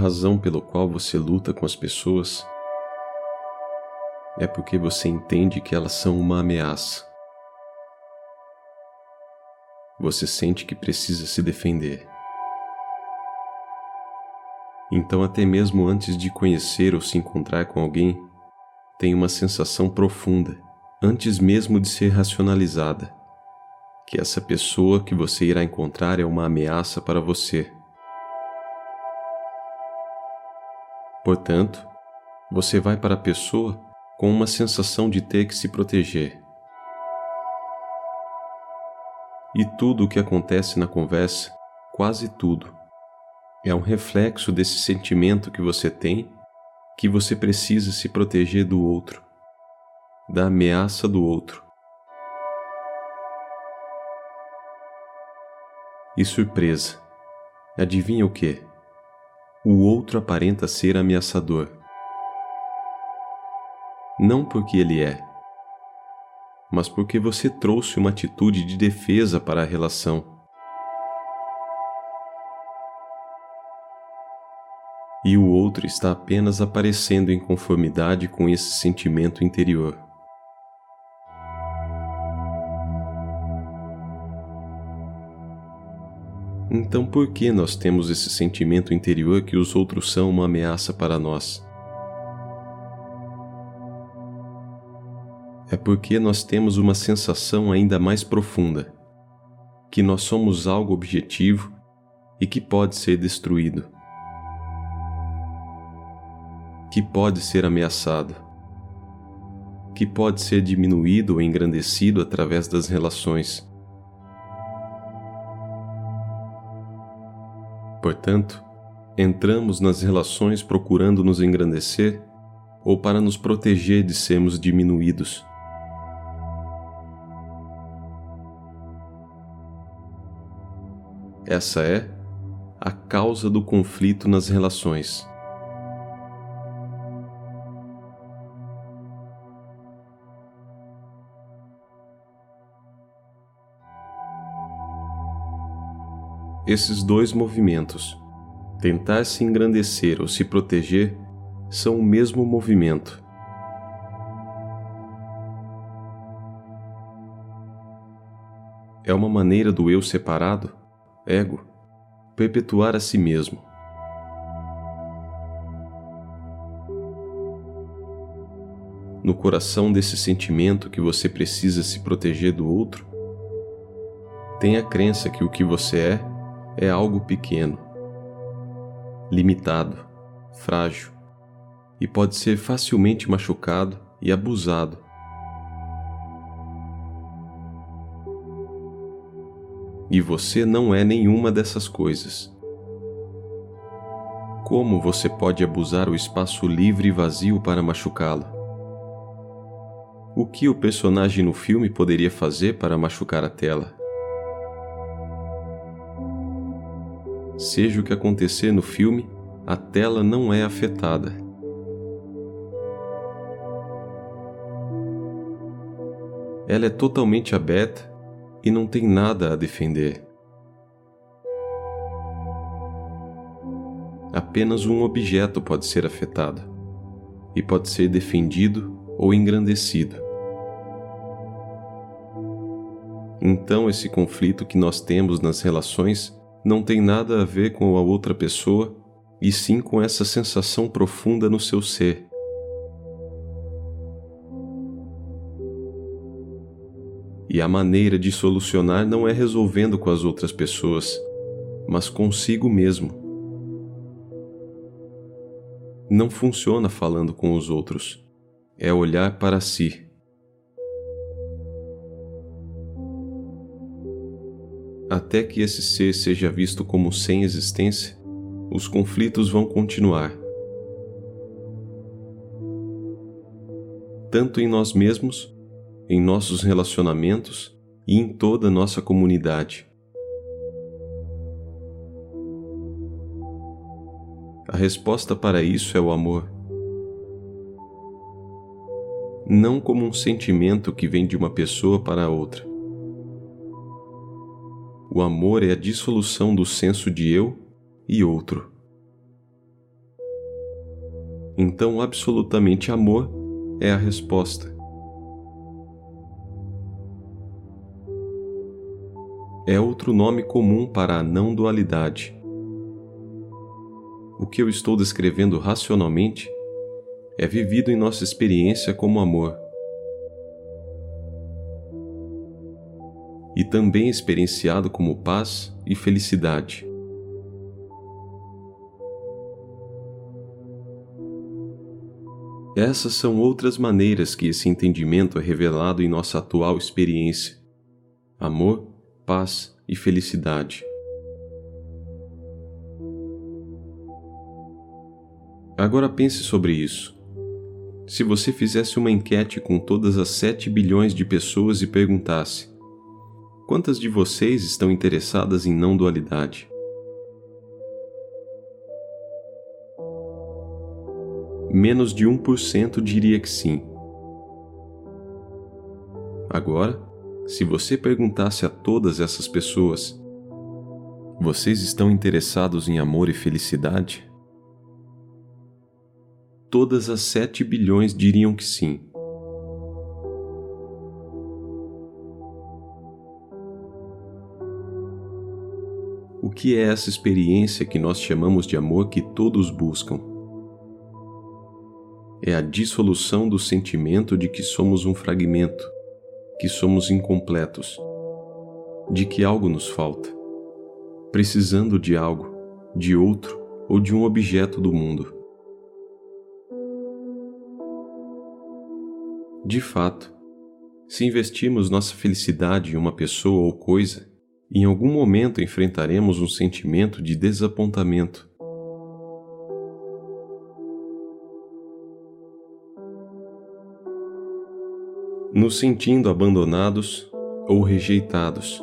razão pelo qual você luta com as pessoas é porque você entende que elas são uma ameaça. Você sente que precisa se defender. Então, até mesmo antes de conhecer ou se encontrar com alguém, tem uma sensação profunda, antes mesmo de ser racionalizada, que essa pessoa que você irá encontrar é uma ameaça para você. Portanto, você vai para a pessoa com uma sensação de ter que se proteger. E tudo o que acontece na conversa, quase tudo, é um reflexo desse sentimento que você tem que você precisa se proteger do outro, da ameaça do outro. E surpresa, adivinha o que? O outro aparenta ser ameaçador. Não porque ele é, mas porque você trouxe uma atitude de defesa para a relação e o outro está apenas aparecendo em conformidade com esse sentimento interior. Então, por que nós temos esse sentimento interior que os outros são uma ameaça para nós? É porque nós temos uma sensação ainda mais profunda, que nós somos algo objetivo e que pode ser destruído que pode ser ameaçado, que pode ser diminuído ou engrandecido através das relações. Portanto, entramos nas relações procurando nos engrandecer ou para nos proteger de sermos diminuídos. Essa é a causa do conflito nas relações. Esses dois movimentos, tentar se engrandecer ou se proteger, são o mesmo movimento. É uma maneira do eu separado, ego, perpetuar a si mesmo. No coração desse sentimento que você precisa se proteger do outro, tem a crença que o que você é é algo pequeno, limitado, frágil e pode ser facilmente machucado e abusado. E você não é nenhuma dessas coisas. Como você pode abusar o espaço livre e vazio para machucá-lo? O que o personagem no filme poderia fazer para machucar a tela? Seja o que acontecer no filme, a tela não é afetada. Ela é totalmente aberta e não tem nada a defender. Apenas um objeto pode ser afetado e pode ser defendido ou engrandecido. Então, esse conflito que nós temos nas relações não tem nada a ver com a outra pessoa, e sim com essa sensação profunda no seu ser. E a maneira de solucionar não é resolvendo com as outras pessoas, mas consigo mesmo. Não funciona falando com os outros, é olhar para si. Até que esse ser seja visto como sem existência, os conflitos vão continuar. Tanto em nós mesmos, em nossos relacionamentos e em toda a nossa comunidade. A resposta para isso é o amor. Não como um sentimento que vem de uma pessoa para outra, o amor é a dissolução do senso de eu e outro. então absolutamente amor é a resposta. É outro nome comum para a não dualidade. O que eu estou descrevendo racionalmente é vivido em nossa experiência como amor. E também experienciado como paz e felicidade. Essas são outras maneiras que esse entendimento é revelado em nossa atual experiência: amor, paz e felicidade. Agora pense sobre isso. Se você fizesse uma enquete com todas as 7 bilhões de pessoas e perguntasse: quantas de vocês estão interessadas em não dualidade? menos de 1% diria que sim. Agora, se você perguntasse a todas essas pessoas: Vocês estão interessados em amor e felicidade? Todas as 7 bilhões diriam que sim. O que é essa experiência que nós chamamos de amor que todos buscam? é a dissolução do sentimento de que somos um fragmento, que somos incompletos, de que algo nos falta, precisando de algo, de outro ou de um objeto do mundo. De fato, se investirmos nossa felicidade em uma pessoa ou coisa, em algum momento enfrentaremos um sentimento de desapontamento nos sentindo abandonados ou rejeitados.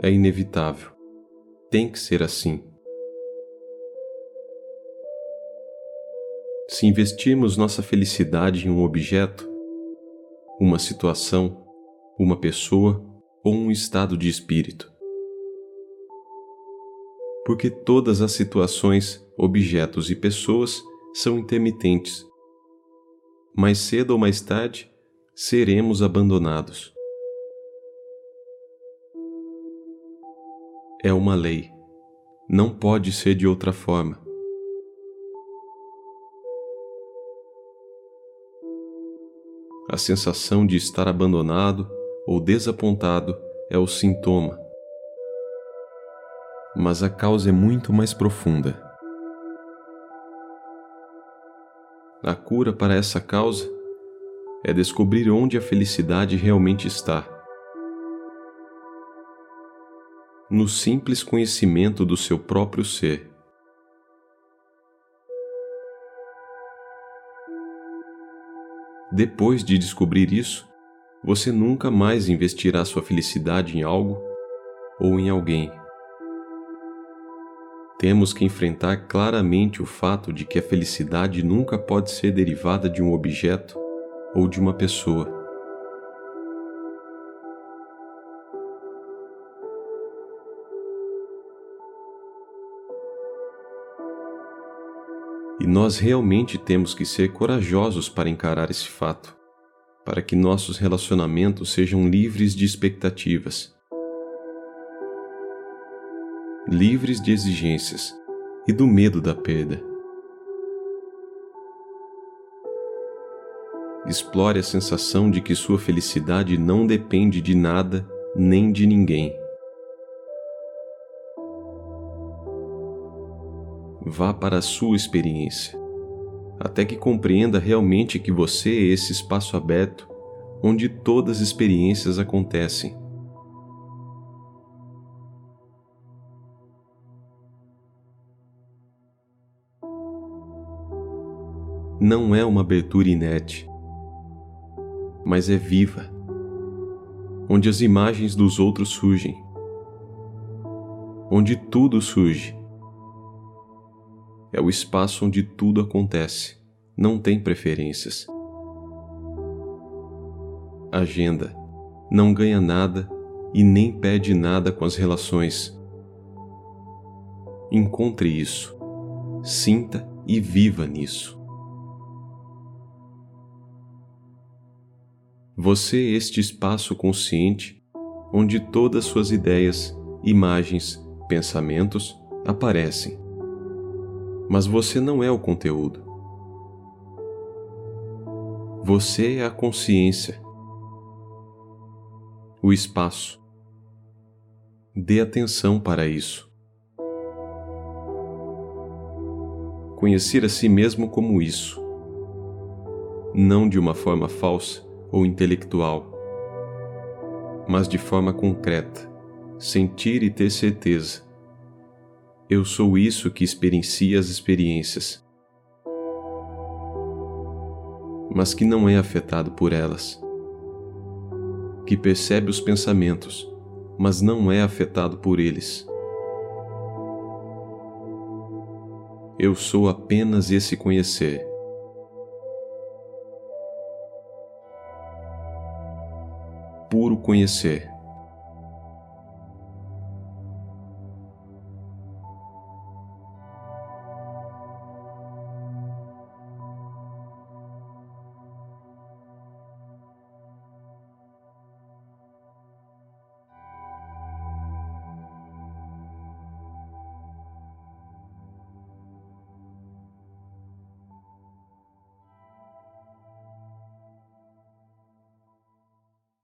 É inevitável. Tem que ser assim. Se investirmos nossa felicidade em um objeto, uma situação, uma pessoa ou um estado de espírito. Porque todas as situações, objetos e pessoas são intermitentes mais cedo ou mais tarde, seremos abandonados. É uma lei. Não pode ser de outra forma. A sensação de estar abandonado ou desapontado é o sintoma. Mas a causa é muito mais profunda. A cura para essa causa é descobrir onde a felicidade realmente está. No simples conhecimento do seu próprio ser. Depois de descobrir isso, você nunca mais investirá sua felicidade em algo ou em alguém temos que enfrentar claramente o fato de que a felicidade nunca pode ser derivada de um objeto ou de uma pessoa. E nós realmente temos que ser corajosos para encarar esse fato, para que nossos relacionamentos sejam livres de expectativas livres de exigências e do medo da perda. Explore a sensação de que sua felicidade não depende de nada nem de ninguém. Vá para a sua experiência, até que compreenda realmente que você é esse espaço aberto onde todas as experiências acontecem não é uma abertura inerte, mas é viva, onde as imagens dos outros surgem, onde tudo surge. É o espaço onde tudo acontece, não tem preferências. Agenda não ganha nada e nem pede nada com as relações. Encontre isso, sinta e viva nisso. Você é este espaço consciente onde todas suas ideias, imagens, pensamentos aparecem. Mas você não é o conteúdo. Você é a consciência, o espaço. Dê atenção para isso. Conhecer a si mesmo como isso, não de uma forma falsa ou intelectual, mas de forma concreta, sentir e ter certeza. Eu sou isso que experiencia as experiências mas que não é afetado por elas, que percebe os pensamentos, mas não é afetado por eles. Eu sou apenas esse conhecer. Puro conhecer.